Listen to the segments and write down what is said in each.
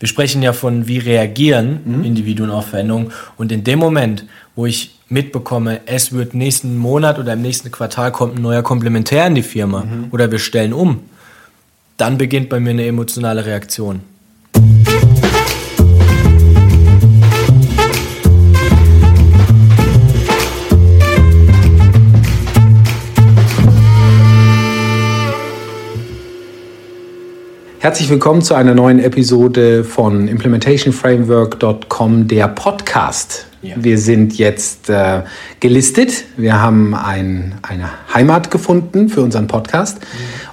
wir sprechen ja von, wie reagieren mhm. Individuen auf Veränderungen. Und in dem Moment, wo ich mitbekomme, es wird nächsten Monat oder im nächsten Quartal kommt ein neuer Komplementär in die Firma mhm. oder wir stellen um, dann beginnt bei mir eine emotionale Reaktion. Herzlich willkommen zu einer neuen Episode von implementationframework.com, der Podcast. Ja. Wir sind jetzt äh, gelistet. Wir haben ein, eine Heimat gefunden für unseren Podcast. Mhm.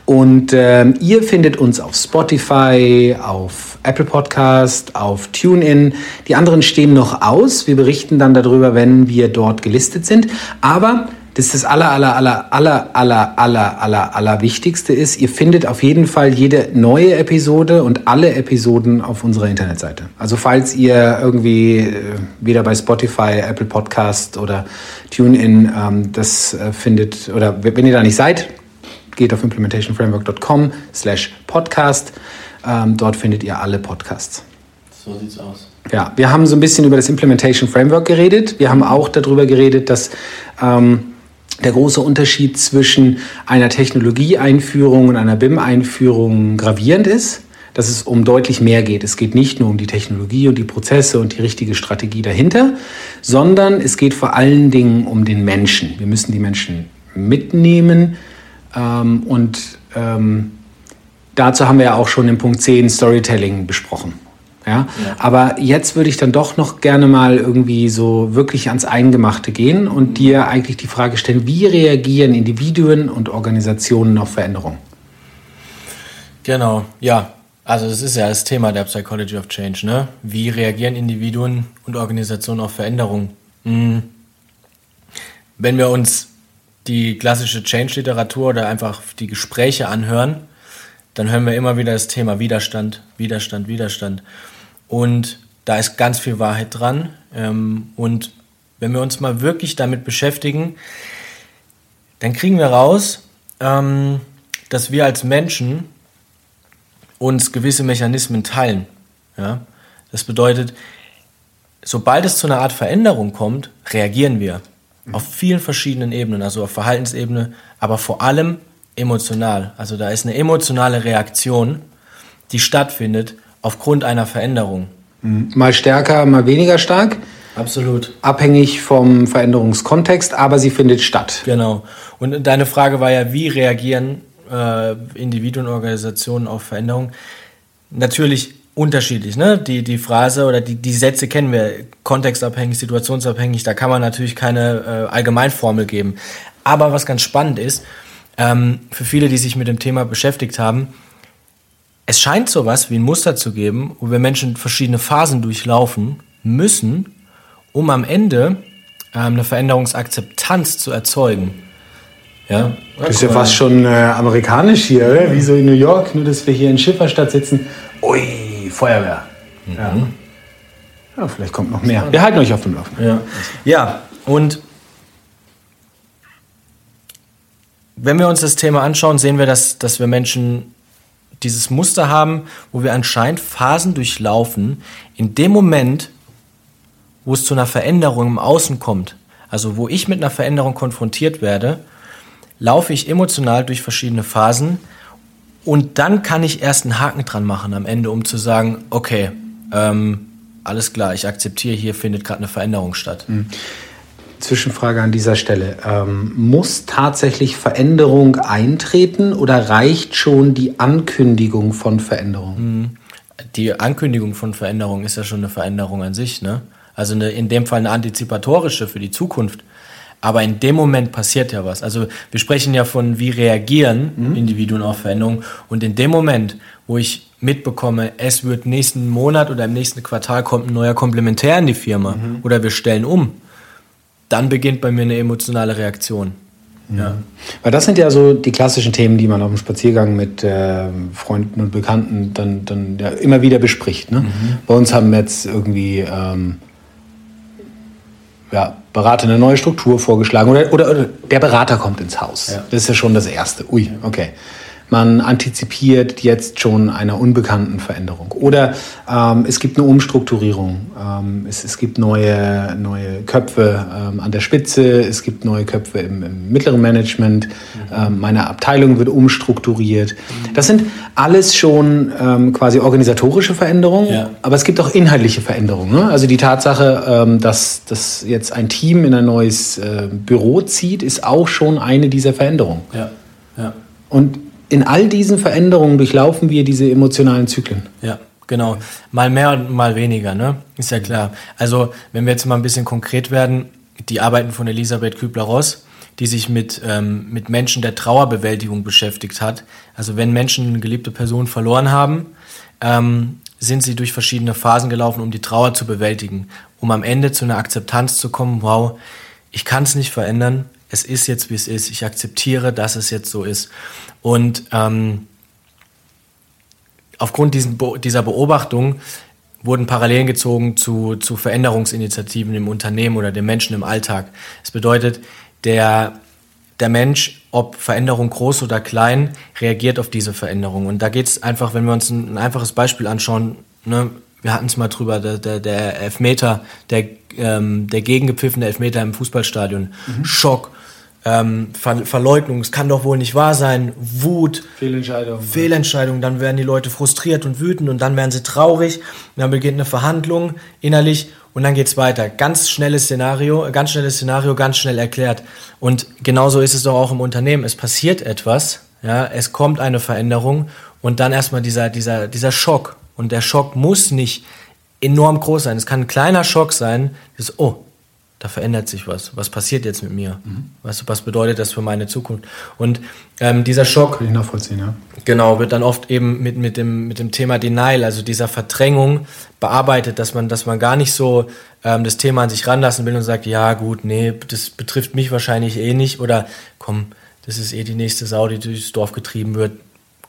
Und äh, ihr findet uns auf Spotify, auf Apple Podcast, auf TuneIn. Die anderen stehen noch aus. Wir berichten dann darüber, wenn wir dort gelistet sind. Aber das das aller, aller, aller, aller, aller, aller, aller, aller Wichtigste ist, ihr findet auf jeden Fall jede neue Episode und alle Episoden auf unserer Internetseite. Also falls ihr irgendwie äh, wieder bei Spotify, Apple Podcast oder TuneIn ähm, das äh, findet, oder wenn ihr da nicht seid, geht auf implementationframework.com slash podcast. Ähm, dort findet ihr alle Podcasts. So sieht's aus. Ja, wir haben so ein bisschen über das Implementation Framework geredet. Wir haben auch darüber geredet, dass ähm, der große Unterschied zwischen einer Technologieeinführung und einer BIM-Einführung gravierend ist, dass es um deutlich mehr geht. Es geht nicht nur um die Technologie und die Prozesse und die richtige Strategie dahinter, sondern es geht vor allen Dingen um den Menschen. Wir müssen die Menschen mitnehmen ähm, und ähm, dazu haben wir ja auch schon in Punkt 10 Storytelling besprochen. Ja? ja? Aber jetzt würde ich dann doch noch gerne mal irgendwie so wirklich ans Eingemachte gehen und mhm. dir eigentlich die Frage stellen, wie reagieren Individuen und Organisationen auf Veränderungen? Genau, ja. Also das ist ja das Thema der Psychology of Change, ne? Wie reagieren Individuen und Organisationen auf Veränderungen? Mhm. Wenn wir uns die klassische Change-Literatur oder einfach die Gespräche anhören, dann hören wir immer wieder das Thema Widerstand, Widerstand, Widerstand. Und da ist ganz viel Wahrheit dran. Ähm, und wenn wir uns mal wirklich damit beschäftigen, dann kriegen wir raus, ähm, dass wir als Menschen uns gewisse Mechanismen teilen. Ja? Das bedeutet, sobald es zu einer Art Veränderung kommt, reagieren wir auf vielen verschiedenen Ebenen, also auf Verhaltensebene, aber vor allem emotional. Also da ist eine emotionale Reaktion, die stattfindet aufgrund einer Veränderung. Mhm. Mal stärker, mal weniger stark. Absolut. Abhängig vom Veränderungskontext, aber sie findet statt. Genau. Und deine Frage war ja, wie reagieren äh, Individuen und Organisationen auf Veränderungen? Natürlich unterschiedlich. Ne? Die, die Phrase oder die, die Sätze kennen wir, kontextabhängig, situationsabhängig, da kann man natürlich keine äh, Allgemeinformel geben. Aber was ganz spannend ist, ähm, für viele, die sich mit dem Thema beschäftigt haben, es scheint sowas wie ein Muster zu geben, wo wir Menschen verschiedene Phasen durchlaufen müssen, um am Ende ähm, eine Veränderungsakzeptanz zu erzeugen. Ja? Das ist ja fast schon äh, amerikanisch hier, oder? wie so in New York, nur dass wir hier in Schifferstadt sitzen. Ui, Feuerwehr. Mhm. Ja. ja. vielleicht kommt noch mehr. Wir halten euch auf dem Laufenden. Ja, ja und wenn wir uns das Thema anschauen, sehen wir, dass, dass wir Menschen dieses Muster haben, wo wir anscheinend Phasen durchlaufen, in dem Moment, wo es zu einer Veränderung im Außen kommt, also wo ich mit einer Veränderung konfrontiert werde, laufe ich emotional durch verschiedene Phasen und dann kann ich erst einen Haken dran machen am Ende, um zu sagen, okay, ähm, alles klar, ich akzeptiere, hier findet gerade eine Veränderung statt. Mhm. Zwischenfrage an dieser Stelle. Ähm, muss tatsächlich Veränderung eintreten oder reicht schon die Ankündigung von Veränderung? Hm. Die Ankündigung von Veränderung ist ja schon eine Veränderung an sich. Ne? Also eine, in dem Fall eine antizipatorische für die Zukunft. Aber in dem Moment passiert ja was. Also wir sprechen ja von, wie reagieren mhm. Individuen auf Veränderungen. Und in dem Moment, wo ich mitbekomme, es wird nächsten Monat oder im nächsten Quartal kommt ein neuer Komplementär in die Firma mhm. oder wir stellen um, dann beginnt bei mir eine emotionale Reaktion. Ja. Weil das sind ja so die klassischen Themen, die man auf dem Spaziergang mit äh, Freunden und Bekannten dann, dann ja, immer wieder bespricht. Ne? Mhm. Bei uns haben jetzt irgendwie ähm, ja, Berater eine neue Struktur vorgeschlagen oder, oder, oder der Berater kommt ins Haus. Ja. Das ist ja schon das Erste. Ui, okay. Man antizipiert jetzt schon einer unbekannten Veränderung. Oder ähm, es gibt eine Umstrukturierung. Ähm, es, es, gibt neue, neue Köpfe ähm, an der Spitze, es gibt neue Köpfe im, im mittleren Management, mhm. Meine Abteilung wird umstrukturiert. Das sind alles schon ähm, quasi organisatorische Veränderungen, ja. aber es gibt auch inhaltliche Veränderungen. Ne? Also die Tatsache, ähm, dass, dass jetzt ein Team in ein neues äh, Büro zieht, ist auch schon eine dieser Veränderungen. Ja. Ja. Und in all diesen Veränderungen durchlaufen wir diese emotionalen Zyklen. Ja, genau. Mal mehr und mal weniger, ne? Ist ja klar. Also, wenn wir jetzt mal ein bisschen konkret werden, die Arbeiten von Elisabeth Kübler-Ross, die sich mit, ähm, mit Menschen der Trauerbewältigung beschäftigt hat. Also wenn Menschen eine geliebte Person verloren haben, ähm, sind sie durch verschiedene Phasen gelaufen, um die Trauer zu bewältigen, um am Ende zu einer Akzeptanz zu kommen, wow, ich kann es nicht verändern, es ist jetzt, wie es ist, ich akzeptiere, dass es jetzt so ist. Und ähm, aufgrund diesen, dieser Beobachtung wurden Parallelen gezogen zu, zu Veränderungsinitiativen im Unternehmen oder den Menschen im Alltag. Es bedeutet, der, der Mensch, ob Veränderung groß oder klein, reagiert auf diese Veränderung. Und da geht es einfach, wenn wir uns ein, ein einfaches Beispiel anschauen, ne, wir hatten es mal drüber, der, der, der Elfmeter, der, ähm, der gegengepfiffene Elfmeter im Fußballstadion. Mhm. Schock, ähm, Ver Verleugnung, es kann doch wohl nicht wahr sein, Wut, Fehlentscheidung. Fehlentscheidung, dann werden die Leute frustriert und wütend und dann werden sie traurig, dann beginnt eine Verhandlung innerlich und dann geht's weiter. Ganz schnelles Szenario, ganz schnelles Szenario, ganz schnell erklärt. Und genauso ist es doch auch im Unternehmen. Es passiert etwas, ja, es kommt eine Veränderung und dann erstmal dieser, dieser, dieser Schock. Und der Schock muss nicht enorm groß sein. Es kann ein kleiner Schock sein, das, oh, da verändert sich was. Was passiert jetzt mit mir? Mhm. Was, was bedeutet das für meine Zukunft? Und ähm, dieser Schock. Kann ich nachvollziehen, ja. Genau, wird dann oft eben mit, mit, dem, mit dem Thema Denial, also dieser Verdrängung, bearbeitet, dass man, dass man gar nicht so ähm, das Thema an sich ranlassen will und sagt, ja, gut, nee, das betrifft mich wahrscheinlich eh nicht. Oder komm, das ist eh die nächste Sau, die durchs Dorf getrieben wird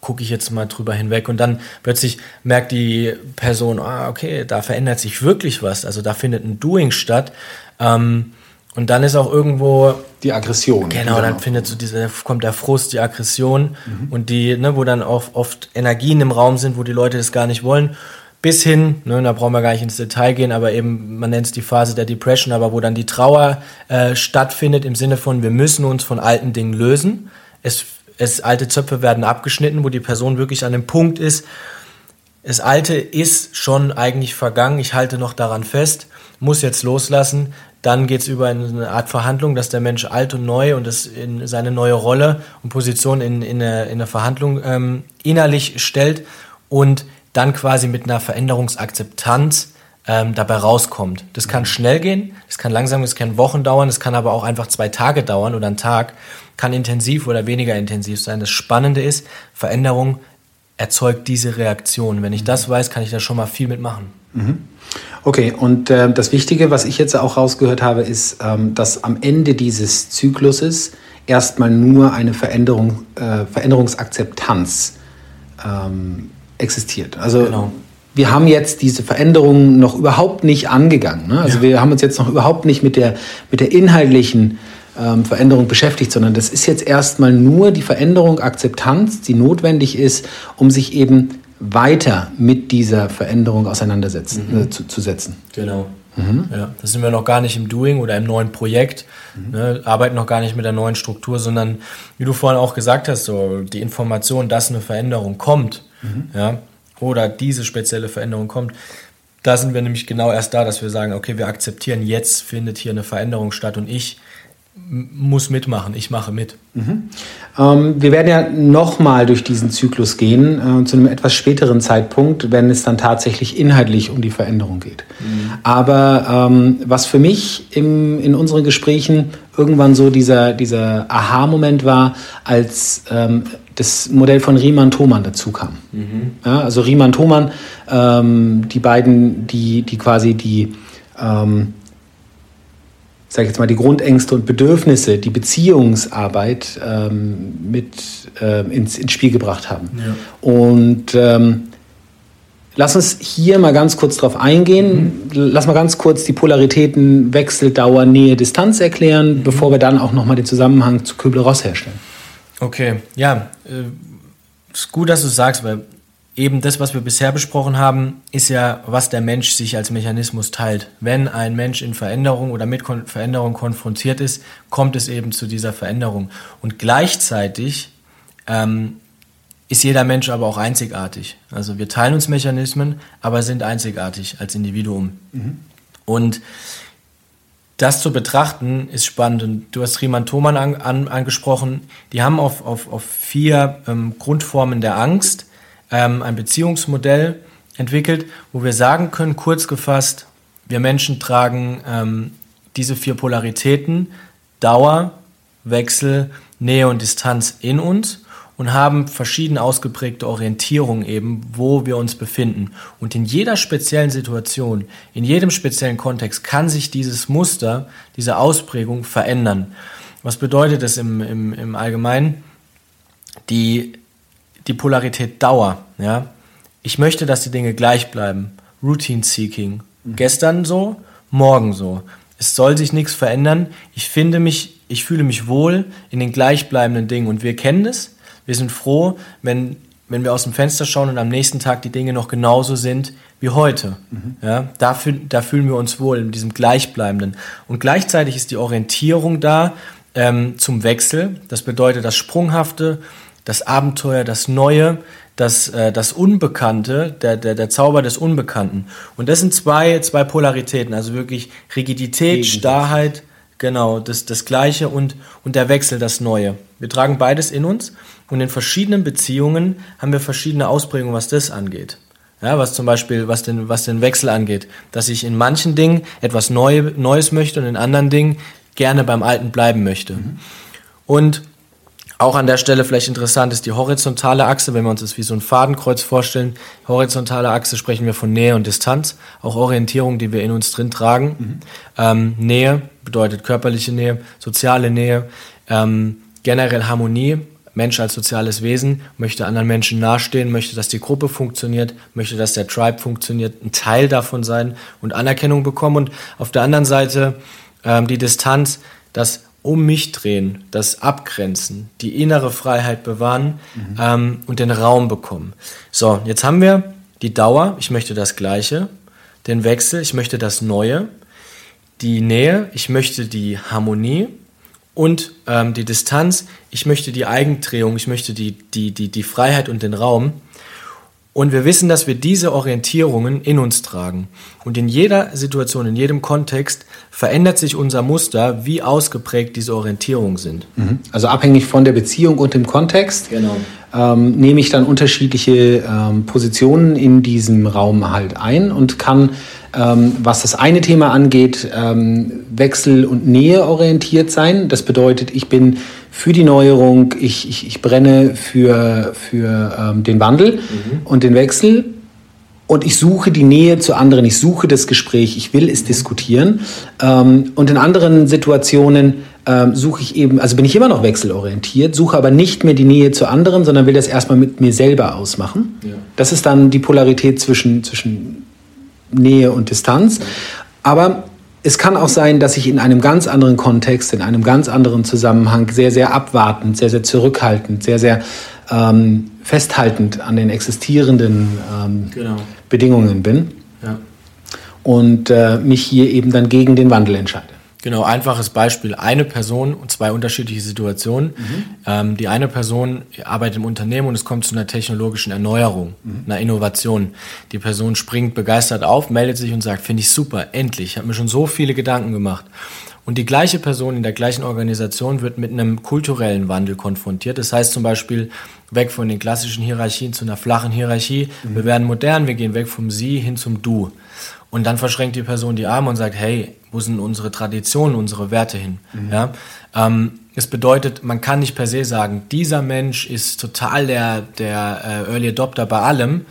gucke ich jetzt mal drüber hinweg und dann plötzlich merkt die Person, ah, okay, da verändert sich wirklich was, also da findet ein Doing statt. Ähm, und dann ist auch irgendwo die Aggression. Genau, dann findet so diese, kommt der Frust, die Aggression mhm. und die, ne, wo dann auch oft Energien im Raum sind, wo die Leute das gar nicht wollen. Bis hin, ne, da brauchen wir gar nicht ins Detail gehen, aber eben, man nennt es die Phase der Depression, aber wo dann die Trauer äh, stattfindet im Sinne von, wir müssen uns von alten Dingen lösen. Es es, alte Zöpfe werden abgeschnitten, wo die Person wirklich an dem Punkt ist, das Alte ist schon eigentlich vergangen, ich halte noch daran fest, muss jetzt loslassen. Dann geht es über eine Art Verhandlung, dass der Mensch alt und neu und das in seine neue Rolle und Position in, in, eine, in eine Verhandlung ähm, innerlich stellt und dann quasi mit einer Veränderungsakzeptanz ähm, dabei rauskommt. Das kann schnell gehen, es kann langsam, es kann Wochen dauern, es kann aber auch einfach zwei Tage dauern oder einen Tag kann intensiv oder weniger intensiv sein. Das Spannende ist, Veränderung erzeugt diese Reaktion. Wenn ich das weiß, kann ich da schon mal viel mitmachen. Mhm. Okay, und äh, das Wichtige, was ich jetzt auch rausgehört habe, ist, ähm, dass am Ende dieses Zykluses erstmal nur eine Veränderung, äh, Veränderungsakzeptanz ähm, existiert. Also genau. wir haben jetzt diese Veränderung noch überhaupt nicht angegangen. Ne? Also ja. wir haben uns jetzt noch überhaupt nicht mit der, mit der inhaltlichen ähm, Veränderung beschäftigt, sondern das ist jetzt erstmal nur die Veränderung, Akzeptanz, die notwendig ist, um sich eben weiter mit dieser Veränderung auseinandersetzen, mhm. äh, zu, zu setzen. Genau. Mhm. Ja, da sind wir noch gar nicht im Doing oder im neuen Projekt, mhm. ne, arbeiten noch gar nicht mit der neuen Struktur, sondern wie du vorhin auch gesagt hast, so die Information, dass eine Veränderung kommt, mhm. ja, oder diese spezielle Veränderung kommt, da sind wir nämlich genau erst da, dass wir sagen, okay, wir akzeptieren, jetzt findet hier eine Veränderung statt und ich muss mitmachen, ich mache mit. Mhm. Ähm, wir werden ja nochmal durch diesen Zyklus gehen, äh, zu einem etwas späteren Zeitpunkt, wenn es dann tatsächlich inhaltlich um die Veränderung geht. Mhm. Aber ähm, was für mich im, in unseren Gesprächen irgendwann so dieser, dieser Aha-Moment war, als ähm, das Modell von Riemann-Thomann dazu kam. Mhm. Ja, also Riemann-Thomann, ähm, die beiden, die, die quasi die ähm, sage ich jetzt mal, die Grundängste und Bedürfnisse, die Beziehungsarbeit ähm, mit äh, ins, ins Spiel gebracht haben. Ja. Und ähm, lass uns hier mal ganz kurz drauf eingehen. Mhm. Lass mal ganz kurz die Polaritäten Wechsel, Dauer, Nähe, Distanz erklären, mhm. bevor wir dann auch nochmal den Zusammenhang zu Kübler-Ross herstellen. Okay, ja. Äh, Es ist gut, dass du sagst, weil eben das, was wir bisher besprochen haben, ist ja, was der Mensch sich als Mechanismus teilt. Wenn ein Mensch in Veränderung oder mit Kon Veränderung konfrontiert ist, kommt es eben zu dieser Veränderung. Und gleichzeitig ähm, ist jeder Mensch aber auch einzigartig. Also wir teilen uns Mechanismen, aber sind einzigartig als Individuum. Mhm. Und das zu betrachten ist spannend. Und du hast Riemann Thoman an, an, angesprochen. Die haben auf, auf, auf vier ähm, Grundformen der Angst ähm, ein Beziehungsmodell entwickelt, wo wir sagen können, kurz gefasst, wir Menschen tragen ähm, diese vier Polaritäten, Dauer, Wechsel, Nähe und Distanz in uns und haben verschieden ausgeprägte Orientierungen eben, wo wir uns befinden. Und in jeder speziellen Situation, in jedem speziellen Kontext kann sich dieses Muster, diese Ausprägung verändern. Was bedeutet das im, im, im Allgemeinen? Die, die Polarität Dauer. Ja? Ich möchte, dass die Dinge gleich bleiben. Routine Seeking. Mhm. Gestern so, morgen so. Es soll sich nichts verändern. Ich finde mich, ich fühle mich wohl in den gleichbleibenden Dingen. Und wir kennen das wir sind froh, wenn, wenn wir aus dem Fenster schauen und am nächsten Tag die Dinge noch genauso sind wie heute. Mhm. Ja, da, fühl, da fühlen wir uns wohl in diesem Gleichbleibenden. Und gleichzeitig ist die Orientierung da ähm, zum Wechsel. Das bedeutet das Sprunghafte, das Abenteuer, das Neue, das, äh, das Unbekannte, der, der, der Zauber des Unbekannten. Und das sind zwei, zwei Polaritäten, also wirklich Rigidität, Starrheit, genau, das, das Gleiche und, und der Wechsel, das Neue. Wir tragen beides in uns und in verschiedenen Beziehungen haben wir verschiedene Ausprägungen, was das angeht. Ja, was zum Beispiel, was den, was den Wechsel angeht. Dass ich in manchen Dingen etwas Neu, Neues möchte und in anderen Dingen gerne beim Alten bleiben möchte. Mhm. Und auch an der Stelle vielleicht interessant ist die horizontale Achse, wenn wir uns das wie so ein Fadenkreuz vorstellen. Horizontale Achse sprechen wir von Nähe und Distanz, auch Orientierung, die wir in uns drin tragen. Mhm. Ähm, Nähe bedeutet körperliche Nähe, soziale Nähe, ähm, generell Harmonie, Mensch als soziales Wesen möchte anderen Menschen nahestehen, möchte, dass die Gruppe funktioniert, möchte, dass der Tribe funktioniert, ein Teil davon sein und Anerkennung bekommen. Und auf der anderen Seite ähm, die Distanz, das um mich drehen, das Abgrenzen, die innere Freiheit bewahren mhm. ähm, und den Raum bekommen. So, jetzt haben wir die Dauer, ich möchte das Gleiche, den Wechsel, ich möchte das Neue, die Nähe, ich möchte die Harmonie und ähm, die Distanz, ich möchte die Eigendrehung, ich möchte die, die, die, die Freiheit und den Raum. Und wir wissen, dass wir diese Orientierungen in uns tragen. Und in jeder Situation, in jedem Kontext verändert sich unser Muster, wie ausgeprägt diese Orientierungen sind. Mhm. Also abhängig von der Beziehung und dem Kontext genau. ähm, nehme ich dann unterschiedliche ähm, Positionen in diesem Raum halt ein und kann ähm, was das eine Thema angeht, ähm, Wechsel und Nähe orientiert sein. Das bedeutet, ich bin für die Neuerung, ich, ich, ich brenne für, für ähm, den Wandel mhm. und den Wechsel. Und ich suche die Nähe zu anderen, ich suche das Gespräch, ich will es diskutieren. Ähm, und in anderen Situationen ähm, suche ich eben, also bin ich immer noch wechselorientiert, suche aber nicht mehr die Nähe zu anderen, sondern will das erstmal mit mir selber ausmachen. Ja. Das ist dann die Polarität zwischen, zwischen Nähe und Distanz. Aber es kann auch sein, dass ich in einem ganz anderen Kontext, in einem ganz anderen Zusammenhang sehr, sehr abwartend, sehr, sehr zurückhaltend, sehr, sehr ähm, festhaltend an den existierenden ähm, genau. Bedingungen bin. Ja. Und äh, mich hier eben dann gegen den Wandel entscheide. Genau, einfaches Beispiel. Eine Person und zwei unterschiedliche Situationen. Mhm. Ähm, die eine Person arbeitet im Unternehmen und es kommt zu einer technologischen Erneuerung, mhm. einer Innovation. Die Person springt begeistert auf, meldet sich und sagt, finde ich super, endlich. Ich habe mir schon so viele Gedanken gemacht. Und die gleiche Person in der gleichen Organisation wird mit einem kulturellen Wandel konfrontiert. Das heißt zum Beispiel weg von den klassischen Hierarchien zu einer flachen Hierarchie. Mhm. Wir werden modern, wir gehen weg vom Sie hin zum Du. Und dann verschränkt die Person die Arme und sagt, hey, wo sind unsere Traditionen, unsere Werte hin? Mhm. Ja? Ähm, es bedeutet, man kann nicht per se sagen, dieser Mensch ist total der, der äh, Early Adopter bei allem.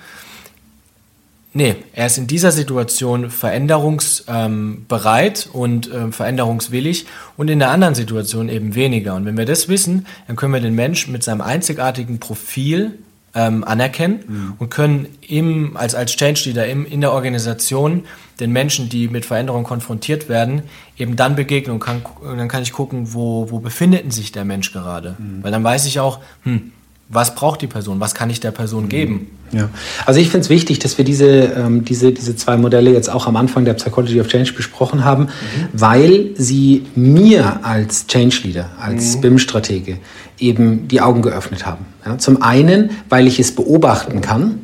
Nee, er ist in dieser Situation veränderungsbereit ähm, und ähm, veränderungswillig und in der anderen Situation eben weniger. Und wenn wir das wissen, dann können wir den Menschen mit seinem einzigartigen Profil ähm, anerkennen mhm. und können im, als, als Change Leader im, in der Organisation den Menschen, die mit Veränderungen konfrontiert werden, eben dann begegnen und, kann, und dann kann ich gucken, wo, wo befindet sich der Mensch gerade. Mhm. Weil dann weiß ich auch, hm, was braucht die Person, was kann ich der Person mhm. geben. Ja, also ich finde es wichtig, dass wir diese, ähm, diese, diese zwei Modelle jetzt auch am Anfang der Psychology of Change besprochen haben, mhm. weil sie mir als Change Leader, als mhm. BIM-Stratege eben die Augen geöffnet haben. Ja, zum einen, weil ich es beobachten kann,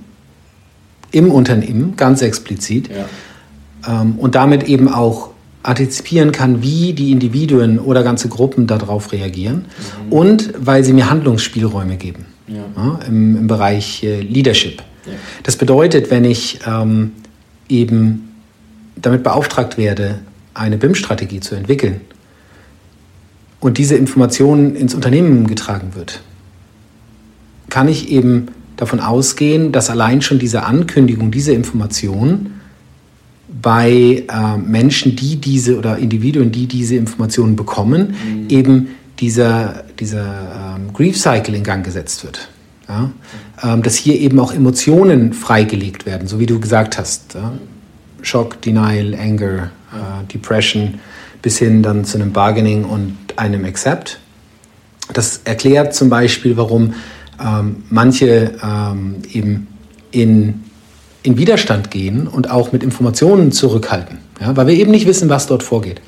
im Unternehmen, ganz explizit, ja. ähm, und damit eben auch antizipieren kann, wie die Individuen oder ganze Gruppen darauf reagieren mhm. und weil sie mir Handlungsspielräume geben ja. Ja, im, im, Bereich äh, Leadership. Ja. Das bedeutet, wenn ich ähm, eben damit beauftragt werde, eine BIM-Strategie zu entwickeln und diese Information ins Unternehmen getragen wird, kann ich eben davon ausgehen, dass allein schon diese Ankündigung, diese Information bei äh, Menschen, die diese oder Individuen, die diese Informationen bekommen, mhm. eben dieser, dieser ähm, Grief Cycle in Gang gesetzt wird. Ja? Ähm, dass hier eben auch Emotionen freigelegt werden, so wie du gesagt hast. Ja? Shock, Denial, Anger, äh, Depression, bis hin dann zu einem Bargaining und einem Accept. Das erklärt zum Beispiel, warum ähm, manche ähm, eben in in Widerstand gehen und auch mit Informationen zurückhalten, ja, weil wir eben nicht wissen, was dort vorgeht.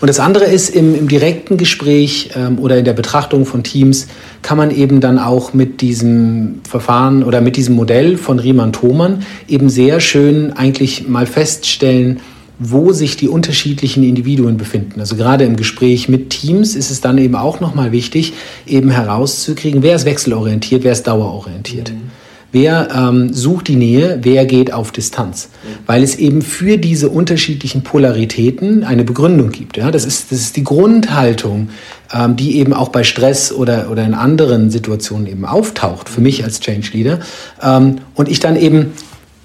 Und das andere ist, im, im direkten Gespräch ähm, oder in der Betrachtung von Teams kann man eben dann auch mit diesem Verfahren oder mit diesem Modell von Riemann-Thomann eben sehr schön eigentlich mal feststellen, wo sich die unterschiedlichen Individuen befinden. Also gerade im Gespräch mit Teams ist es dann eben auch nochmal wichtig, eben herauszukriegen, wer ist wechselorientiert, wer ist dauerorientiert. Mhm. Wer ähm, sucht die Nähe, wer geht auf Distanz? Weil es eben für diese unterschiedlichen Polaritäten eine Begründung gibt. Ja? Das, ist, das ist die Grundhaltung, ähm, die eben auch bei Stress oder, oder in anderen Situationen eben auftaucht, für mich als Change Leader. Ähm, und ich dann eben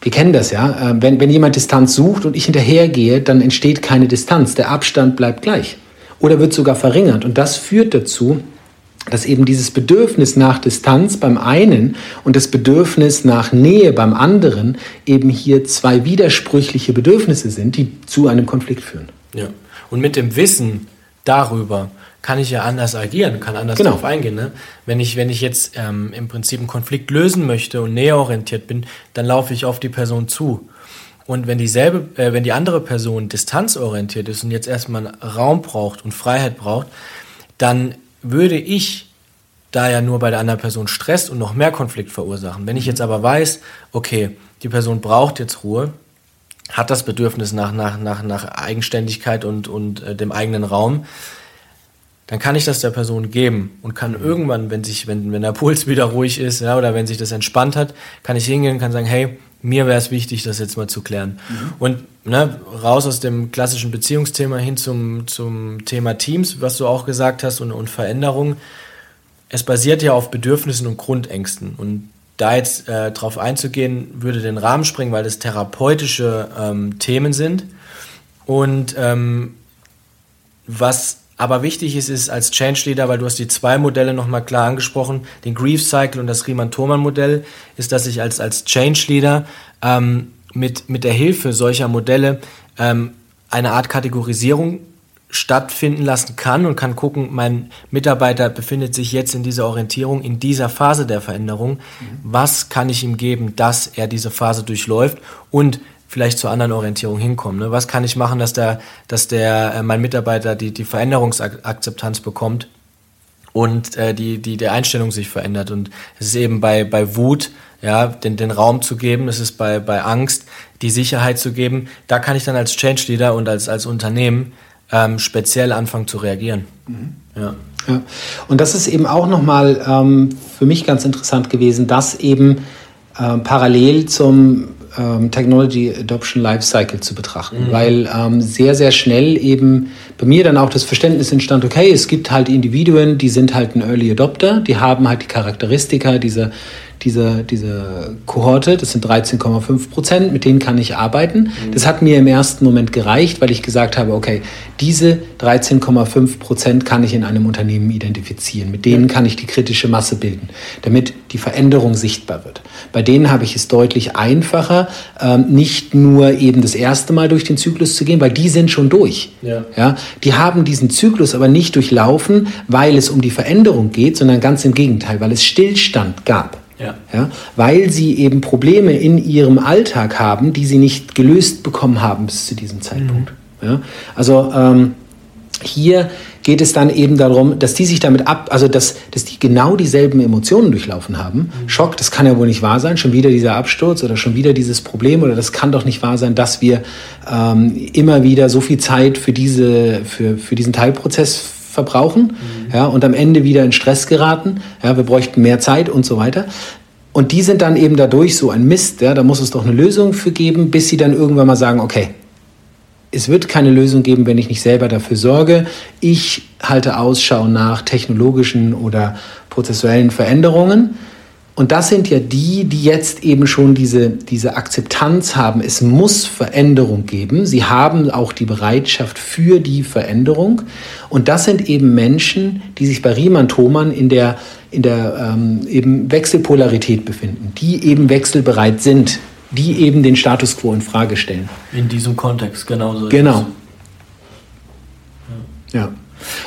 wir kennen das ja, äh, wenn, wenn jemand Distanz sucht und ich hinterhergehe, dann entsteht keine Distanz. Der Abstand bleibt gleich oder wird sogar verringert. Und das führt dazu, dass eben dieses Bedürfnis nach Distanz beim einen und das Bedürfnis nach Nähe beim anderen eben hier zwei widersprüchliche Bedürfnisse sind, die zu einem Konflikt führen. Ja. Und mit dem Wissen darüber kann ich ja anders agieren, kann anders genau. darauf eingehen. Ne? Wenn, ich, wenn ich jetzt ähm, im Prinzip einen Konflikt lösen möchte und näherorientiert bin, dann laufe ich auf die Person zu. Und wenn dieselbe, äh, wenn die andere Person distanzorientiert ist und jetzt erstmal Raum braucht und Freiheit braucht, dann würde ich da ja nur bei der anderen Person Stress und noch mehr Konflikt verursachen. Wenn ich jetzt aber weiß, okay, die Person braucht jetzt Ruhe, hat das Bedürfnis nach, nach, nach, nach Eigenständigkeit und, und äh, dem eigenen Raum, dann kann ich das der Person geben und kann mhm. irgendwann, wenn sich, wenn, wenn der Puls wieder ruhig ist, ja, oder wenn sich das entspannt hat, kann ich hingehen und kann sagen, hey, mir wäre es wichtig, das jetzt mal zu klären. Mhm. Und ne, raus aus dem klassischen Beziehungsthema hin zum, zum Thema Teams, was du auch gesagt hast, und, und Veränderung. Es basiert ja auf Bedürfnissen und Grundängsten. Und da jetzt äh, drauf einzugehen, würde den Rahmen springen, weil das therapeutische ähm, Themen sind. Und ähm, was aber wichtig ist, ist als Change Leader, weil du hast die zwei Modelle nochmal klar angesprochen, den Grief Cycle und das Riemann-Thomann-Modell, ist, dass ich als, als Change Leader ähm, mit, mit der Hilfe solcher Modelle ähm, eine Art Kategorisierung stattfinden lassen kann und kann gucken, mein Mitarbeiter befindet sich jetzt in dieser Orientierung, in dieser Phase der Veränderung. Mhm. Was kann ich ihm geben, dass er diese Phase durchläuft und vielleicht zur anderen Orientierung hinkommen. Ne? Was kann ich machen, dass der, dass der äh, mein Mitarbeiter die, die Veränderungsakzeptanz bekommt und äh, die, die, die Einstellung sich verändert. Und es ist eben bei, bei Wut, ja, den, den Raum zu geben, es ist bei, bei Angst, die Sicherheit zu geben. Da kann ich dann als Change Leader und als, als Unternehmen ähm, speziell anfangen zu reagieren. Mhm. Ja. ja. Und das ist eben auch nochmal ähm, für mich ganz interessant gewesen, dass eben äh, parallel zum ähm, Technology Adoption Lifecycle zu betrachten, mhm. weil ähm, sehr, sehr schnell eben bei mir dann auch das Verständnis entstand, okay, es gibt halt Individuen, die sind halt ein Early Adopter, die haben halt die Charakteristika dieser, diese, diese Kohorte, das sind 13,5 Prozent, mit denen kann ich arbeiten. Mhm. Das hat mir im ersten Moment gereicht, weil ich gesagt habe, okay, diese 13,5 Prozent kann ich in einem Unternehmen identifizieren. Mit denen kann ich die kritische Masse bilden, damit die Veränderung sichtbar wird. Bei denen habe ich es deutlich einfacher, ähm, nicht nur eben das erste Mal durch den Zyklus zu gehen, weil die sind schon durch. Ja. Ja, die haben diesen Zyklus aber nicht durchlaufen, weil es um die Veränderung geht, sondern ganz im Gegenteil, weil es Stillstand gab. Ja. Ja, weil sie eben Probleme in ihrem Alltag haben, die sie nicht gelöst bekommen haben bis zu diesem Zeitpunkt. Mhm. Ja, also ähm, hier geht es dann eben darum, dass die sich damit ab, also dass, dass die genau dieselben Emotionen durchlaufen haben. Mhm. Schock, das kann ja wohl nicht wahr sein, schon wieder dieser Absturz oder schon wieder dieses Problem oder das kann doch nicht wahr sein, dass wir ähm, immer wieder so viel Zeit für, diese, für, für diesen Teilprozess verbrauchen mhm. Ja, und am Ende wieder in Stress geraten. Ja, wir bräuchten mehr Zeit und so weiter. Und die sind dann eben dadurch so ein Mist, ja, da muss es doch eine Lösung für geben, bis sie dann irgendwann mal sagen, okay, es wird keine Lösung geben, wenn ich nicht selber dafür sorge. Ich halte Ausschau nach technologischen oder prozessuellen Veränderungen. Und das sind ja die, die jetzt eben schon diese, diese Akzeptanz haben. Es muss Veränderung geben. Sie haben auch die Bereitschaft für die Veränderung. Und das sind eben Menschen, die sich bei Riemann-Thomann in der, in der ähm, eben Wechselpolarität befinden, die eben wechselbereit sind die eben den Status quo in Frage stellen. In diesem Kontext, genauso. Genau. Ja. ja.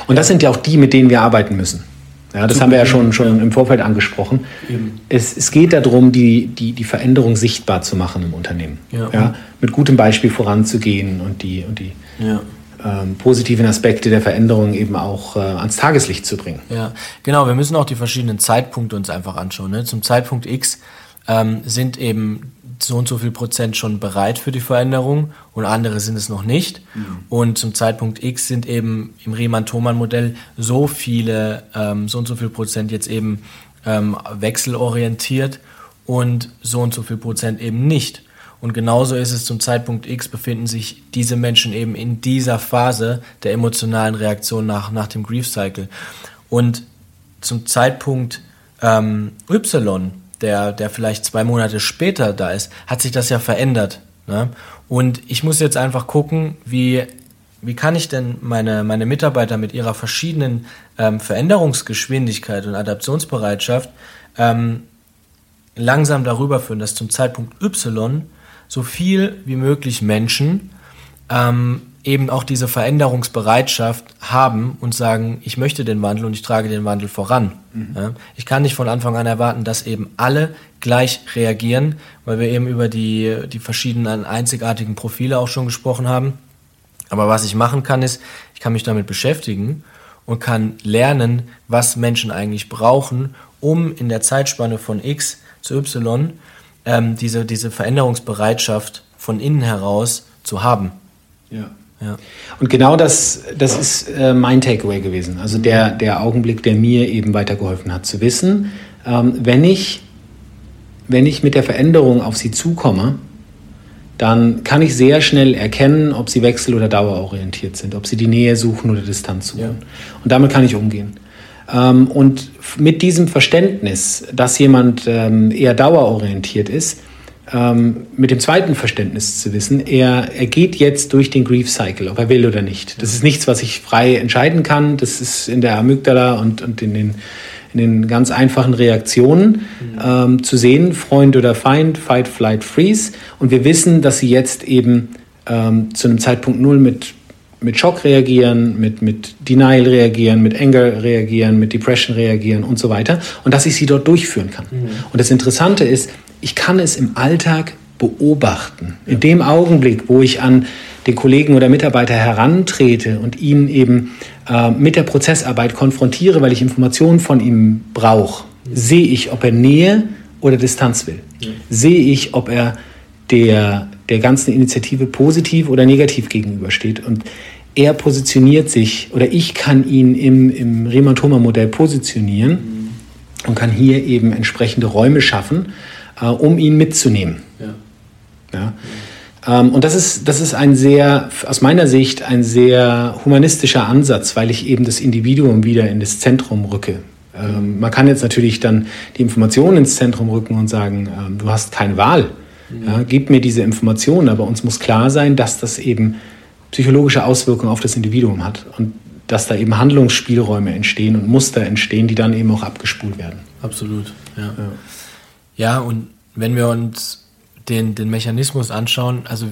Und das sind ja auch die, mit denen wir arbeiten müssen. Ja, das haben wir ja schon, schon ja. im Vorfeld angesprochen. Es, es geht darum, die, die, die Veränderung sichtbar zu machen im Unternehmen. Ja. ja mit gutem Beispiel voranzugehen und die, und die ja. ähm, positiven Aspekte der Veränderung eben auch äh, ans Tageslicht zu bringen. Ja, genau. Wir müssen auch die verschiedenen Zeitpunkte uns einfach anschauen. Ne? Zum Zeitpunkt X ähm, sind eben so und so viel Prozent schon bereit für die Veränderung und andere sind es noch nicht. Mhm. Und zum Zeitpunkt X sind eben im Riemann-Thomann-Modell so viele, ähm, so und so viel Prozent jetzt eben ähm, wechselorientiert und so und so viel Prozent eben nicht. Und genauso ist es zum Zeitpunkt X befinden sich diese Menschen eben in dieser Phase der emotionalen Reaktion nach, nach dem Grief Cycle. Und zum Zeitpunkt ähm, Y der, der vielleicht zwei Monate später da ist, hat sich das ja verändert. Ne? Und ich muss jetzt einfach gucken, wie, wie kann ich denn meine, meine Mitarbeiter mit ihrer verschiedenen ähm, Veränderungsgeschwindigkeit und Adaptionsbereitschaft ähm, langsam darüber führen, dass zum Zeitpunkt Y so viel wie möglich Menschen ähm, eben auch diese Veränderungsbereitschaft haben und sagen, ich möchte den Wandel und ich trage den Wandel voran. Mhm. Ja, ich kann nicht von Anfang an erwarten, dass eben alle gleich reagieren, weil wir eben über die, die verschiedenen einzigartigen Profile auch schon gesprochen haben. Aber was ich machen kann, ist, ich kann mich damit beschäftigen und kann lernen, was Menschen eigentlich brauchen, um in der Zeitspanne von X zu Y ähm, diese, diese Veränderungsbereitschaft von innen heraus zu haben. Ja. Ja. Und genau das, das ist äh, mein Takeaway gewesen. Also der, der Augenblick, der mir eben weitergeholfen hat, zu wissen, ähm, wenn, ich, wenn ich mit der Veränderung auf sie zukomme, dann kann ich sehr schnell erkennen, ob sie wechsel- oder dauerorientiert sind, ob sie die Nähe suchen oder Distanz suchen. Ja. Und damit kann ich umgehen. Ähm, und mit diesem Verständnis, dass jemand ähm, eher dauerorientiert ist, ähm, mit dem zweiten Verständnis zu wissen, er, er geht jetzt durch den Grief Cycle, ob er will oder nicht. Das ist nichts, was ich frei entscheiden kann. Das ist in der Amygdala und, und in, den, in den ganz einfachen Reaktionen mhm. ähm, zu sehen, Freund oder Feind, Fight, Flight, Freeze. Und wir wissen, dass sie jetzt eben ähm, zu einem Zeitpunkt Null mit mit Schock reagieren, mit, mit Denial reagieren, mit Anger reagieren, mit Depression reagieren und so weiter. Und dass ich sie dort durchführen kann. Mhm. Und das Interessante ist, ich kann es im Alltag beobachten. In dem Augenblick, wo ich an den Kollegen oder Mitarbeiter herantrete und ihn eben äh, mit der Prozessarbeit konfrontiere, weil ich Informationen von ihm brauche, sehe ich, ob er Nähe oder Distanz will. Ja. Sehe ich, ob er der, der ganzen Initiative positiv oder negativ gegenübersteht. Und er positioniert sich oder ich kann ihn im, im Riemann-Thoma-Modell positionieren mhm. und kann hier eben entsprechende Räume schaffen, äh, um ihn mitzunehmen. Ja. ja. Ähm, und das ist, das ist ein sehr, aus meiner Sicht, ein sehr humanistischer Ansatz, weil ich eben das Individuum wieder in das Zentrum rücke. Äh, Ähm, man kann jetzt natürlich dann die Informationen ins Zentrum rücken und sagen, ähm, du hast keine Wahl. Mhm. Ja, gib mir diese Informationen, aber uns muss klar sein, dass das eben psychologische Auswirkungen auf das Individuum hat und dass da eben Handlungsspielräume entstehen und Muster entstehen, die dann eben auch abgespult werden. Absolut, ja. Ja, ja und wenn wir uns den, den Mechanismus anschauen, also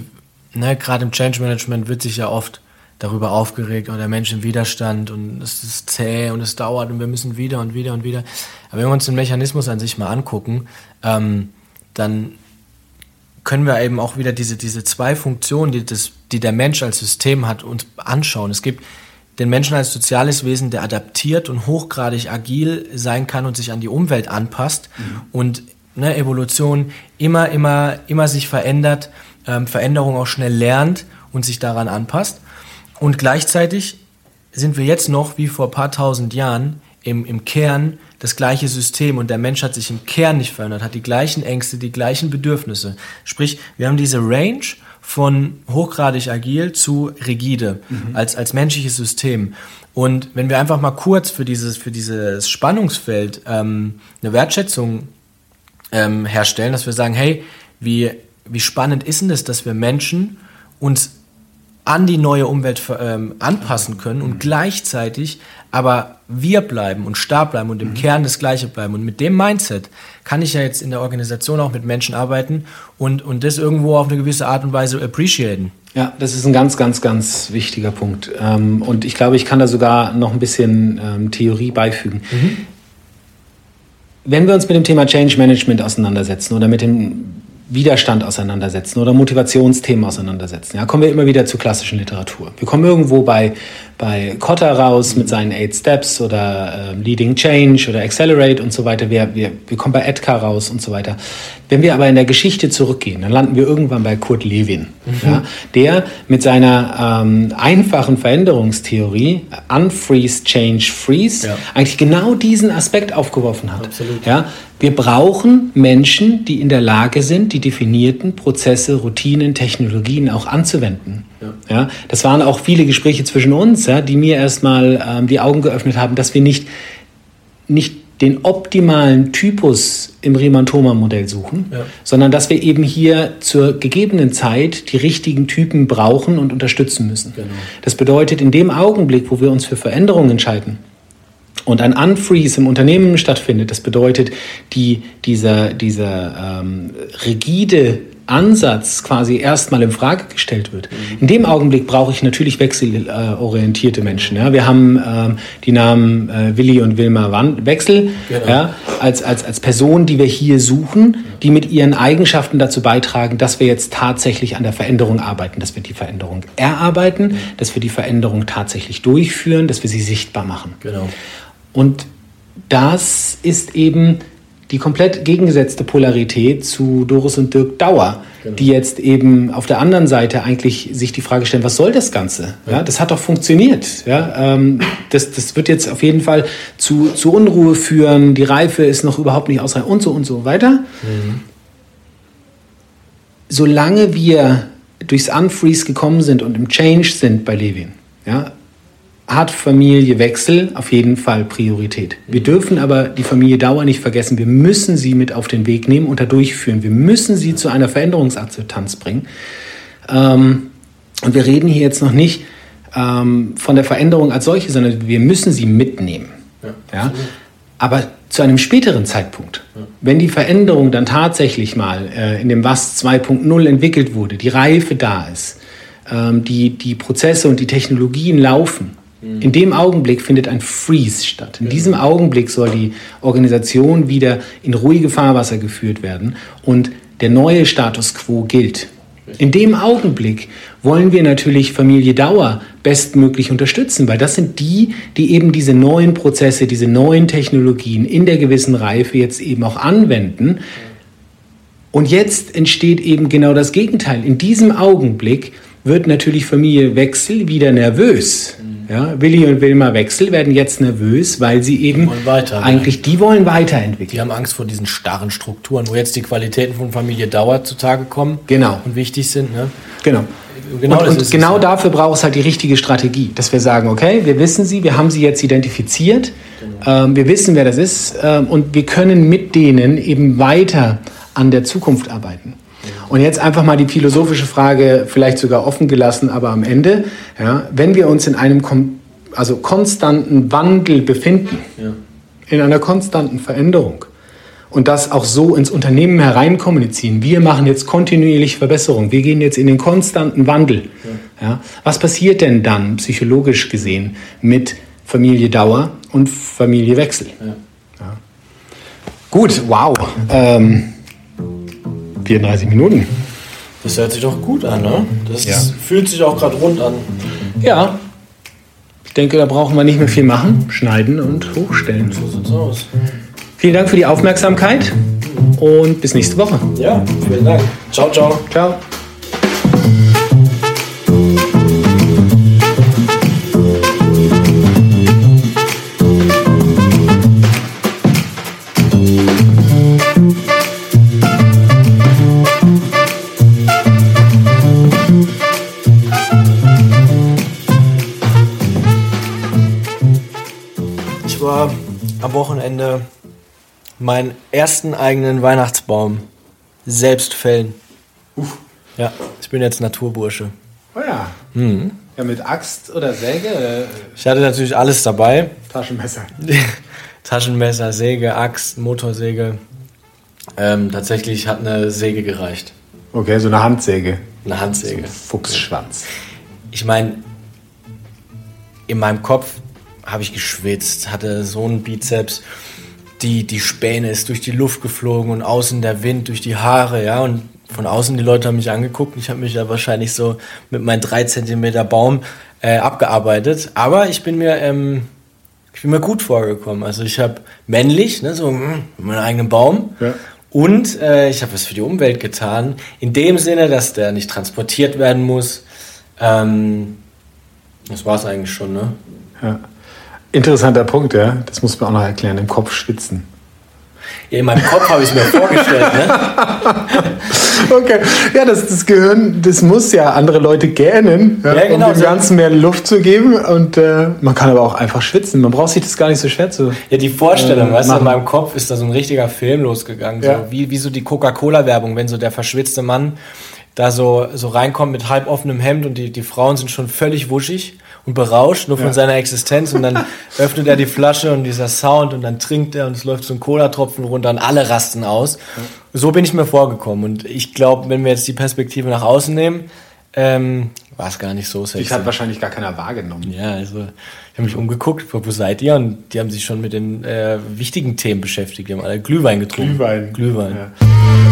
ne, gerade im Change Management wird sich ja oft darüber aufgeregt, oder oh, der Mensch im Widerstand und es ist zäh und es dauert und wir müssen wieder und wieder und wieder. Aber wenn wir uns den Mechanismus an sich mal angucken, ähm, dann können wir eben auch wieder diese, diese zwei Funktionen, die, das, die der Mensch als System hat, uns anschauen. Es gibt den Menschen als soziales Wesen, der adaptiert und hochgradig agil sein kann und sich an die Umwelt anpasst mhm. und ne, Evolution immer, immer, immer sich verändert, ähm, Veränderung auch schnell lernt und sich daran anpasst. Und gleichzeitig sind wir jetzt noch, wie vor ein paar tausend Jahren, im, im Kern das gleiche System und der Mensch hat sich im Kern nicht verändert, hat die gleichen Ängste, die gleichen Bedürfnisse. Sprich, wir haben diese Range von hochgradig agil zu rigide mhm. als, als menschliches System. Und wenn wir einfach mal kurz für dieses, für dieses Spannungsfeld ähm, eine Wertschätzung ähm, herstellen, dass wir sagen, hey, wie, wie spannend ist denn das, dass wir Menschen uns an die neue Umwelt ähm, anpassen können und gleichzeitig aber wir bleiben und stark bleiben und im mhm. Kern das Gleiche bleiben. Und mit dem Mindset kann ich ja jetzt in der Organisation auch mit Menschen arbeiten und, und das irgendwo auf eine gewisse Art und Weise appreciaten. Ja, das ist ein ganz, ganz, ganz wichtiger Punkt. Ähm, und ich glaube, ich kann da sogar noch ein bisschen ähm, Theorie beifügen. Mhm. Wenn wir uns mit dem Thema Change Management auseinandersetzen oder mit dem Widerstand auseinandersetzen oder Motivationsthemen auseinandersetzen. Ja, kommen wir immer wieder zur klassischen Literatur. Wir kommen irgendwo bei, bei Kotter raus mit seinen Eight Steps oder äh, Leading Change oder Accelerate und so weiter. Wir, wir, wir kommen bei Edgar raus und so weiter. Wenn wir aber in der Geschichte zurückgehen, dann landen wir irgendwann bei Kurt Lewin, mhm. ja, der mit seiner ähm, einfachen Veränderungstheorie Unfreeze, Change, Freeze ja. eigentlich genau diesen Aspekt aufgeworfen hat. Absolut. Ja, wir brauchen Menschen, die in der Lage sind, die definierten Prozesse, Routinen, Technologien auch anzuwenden. Ja. ja das waren auch viele Gespräche zwischen uns, ja, die mir erstmal ähm, die Augen geöffnet haben, dass wir nicht, nicht den optimalen Typus im Riemann-Thoma-Modell suchen, ja. sondern dass wir eben hier zur gegebenen Zeit die richtigen Typen brauchen und unterstützen müssen. Genau. Das bedeutet, in dem Augenblick, wo wir uns für Veränderungen entscheiden, und ein Unfreeze im Unternehmen stattfindet, das bedeutet, die, dieser, dieser ähm, rigide Ansatz quasi erstmal in Frage gestellt wird. In dem Augenblick brauche ich natürlich wechselorientierte Menschen. Ja. Wir haben ähm, die Namen äh, Willi und Wilma Wand Wechsel genau. ja, als, als, als Personen, die wir hier suchen, die mit ihren Eigenschaften dazu beitragen, dass wir jetzt tatsächlich an der Veränderung arbeiten, dass wir die Veränderung erarbeiten, dass wir die Veränderung tatsächlich durchführen, dass wir sie sichtbar machen. Genau. Und das ist eben die komplett gegengesetzte Polarität zu Doris und Dirk Dauer, genau. die jetzt eben auf der anderen Seite eigentlich sich die Frage stellen, was soll das Ganze? Ja, ja das hat doch funktioniert. Ja, ähm, das, das wird jetzt auf jeden Fall zu, zu Unruhe führen, die Reife ist noch überhaupt nicht ausreichend und so und so weiter. Mhm. Solange wir durchs Unfreeze gekommen sind und im Change sind bei Levin, ja, hat Familie Wechsel auf jeden Fall Priorität. Wir dürfen aber die Familie Dauer nicht vergessen. Wir müssen sie mit auf den Weg nehmen und da durchführen. Wir müssen sie zu einer Veränderungsakzeptanz bringen. Ähm, und wir reden hier jetzt noch nicht ähm, von der Veränderung als solche, sondern wir müssen sie mitnehmen. Ja, ja? Aber zu einem späteren Zeitpunkt, ja. wenn die Veränderung dann tatsächlich mal äh, in dem Was 2.0 entwickelt wurde, die Reife da ist, ähm, die, die Prozesse und die Technologien laufen. In dem Augenblick findet ein Freeze statt. In diesem Augenblick soll die Organisation wieder in ruhige Fahrwasser geführt werden und der neue Status quo gilt. In dem Augenblick wollen wir natürlich Familie Dauer bestmöglich unterstützen, weil das sind die, die eben diese neuen Prozesse, diese neuen Technologien in der gewissen Reife jetzt eben auch anwenden. Und jetzt entsteht eben genau das Gegenteil. In diesem Augenblick wird natürlich Familie Wechsel wieder nervös. Ja, Willi und Wilma Wechsel werden jetzt nervös, weil sie eben weiter, eigentlich, ja. die wollen weiterentwickeln. Die haben Angst vor diesen starren Strukturen, wo jetzt die Qualitäten von Familie Dauer zutage kommen genau. und wichtig sind. Ne? Genau. Genau, und, und genau dafür braucht es halt die richtige Strategie, dass wir sagen, okay, wir wissen sie, wir haben sie jetzt identifiziert, genau. ähm, wir wissen, wer das ist ähm, und wir können mit denen eben weiter an der Zukunft arbeiten. Und jetzt einfach mal die philosophische Frage, vielleicht sogar offen gelassen, aber am Ende, ja, wenn wir uns in einem also konstanten Wandel befinden, ja. in einer konstanten Veränderung, und das auch so ins Unternehmen hereinkommunizieren. Wir machen jetzt kontinuierlich Verbesserung. Wir gehen jetzt in den konstanten Wandel. Ja. ja. Was passiert denn dann psychologisch gesehen mit Familie Dauer und Familie Wechsel? Ja. Gut, wow. Ähm, 34 Minuten. Das hört sich doch gut an, ne? Das ist, fühlt sich auch gerade rund an. Ja. Ich denke, da brauchen wir nicht mehr viel machen. Schneiden und hochstellen. So sieht's aus. Vielen Dank für die Aufmerksamkeit und bis nächste Woche. Ja, vielen Dank. Ciao, ciao. Ciao. Ich war am Wochenende meinen ersten eigenen Weihnachtsbaum selbst fällen. Uff. Ja, ich bin jetzt Naturbursche. Oh ja. Mhm. Ja, mit Axt oder Säge? Ich hatte natürlich alles dabei. Taschenmesser. Taschenmesser, Säge, Axt, Motorsäge. Ähm, tatsächlich hat eine Säge gereicht. Okay, so eine Handsäge. Eine Handsäge. So Fuchsschwanz. Ich meine, in meinem Kopf habe ich geschwitzt, hatte so einen Bizeps die, die Späne ist durch die Luft geflogen und außen der Wind durch die Haare, ja, und von außen die Leute haben mich angeguckt. Ich habe mich ja wahrscheinlich so mit meinem 3 cm Baum äh, abgearbeitet. Aber ich bin mir, ähm, ich bin mir gut vorgekommen. Also ich habe männlich, ne, so mh, meinen eigenen Baum. Ja. Und äh, ich habe was für die Umwelt getan. In dem Sinne, dass der nicht transportiert werden muss. Ähm, das war es eigentlich schon, ne? Ja. Interessanter Punkt, ja. Das muss man auch noch erklären. Im Kopf schwitzen. Ja, in meinem Kopf habe ich es mir vorgestellt, ne? okay. Ja, das, das Gehirn, das muss ja andere Leute gähnen, ja, ja, genau, um dem Ganzen mehr Luft zu geben. Und äh, man kann aber auch einfach schwitzen. Man braucht sich das gar nicht so schwer zu. Ja, die Vorstellung, äh, weißt du, in meinem Kopf ist da so ein richtiger Film losgegangen. Ja. So, wie, wie so die Coca-Cola-Werbung, wenn so der verschwitzte Mann da so, so reinkommt mit halb offenem Hemd und die, die Frauen sind schon völlig wuschig und berauscht, nur von ja. seiner Existenz. Und dann öffnet er die Flasche und dieser Sound und dann trinkt er und es läuft so ein Cola-Tropfen runter und alle rasten aus. Ja. So bin ich mir vorgekommen. Und ich glaube, wenn wir jetzt die Perspektive nach außen nehmen, ähm, war es gar nicht so sexy. Ich hat wahrscheinlich gar keiner wahrgenommen. Ja, also ich habe mich umgeguckt, wo seid ihr? Und die haben sich schon mit den äh, wichtigen Themen beschäftigt. Die haben alle Glühwein getrunken. Glühwein. Glühwein. Ja.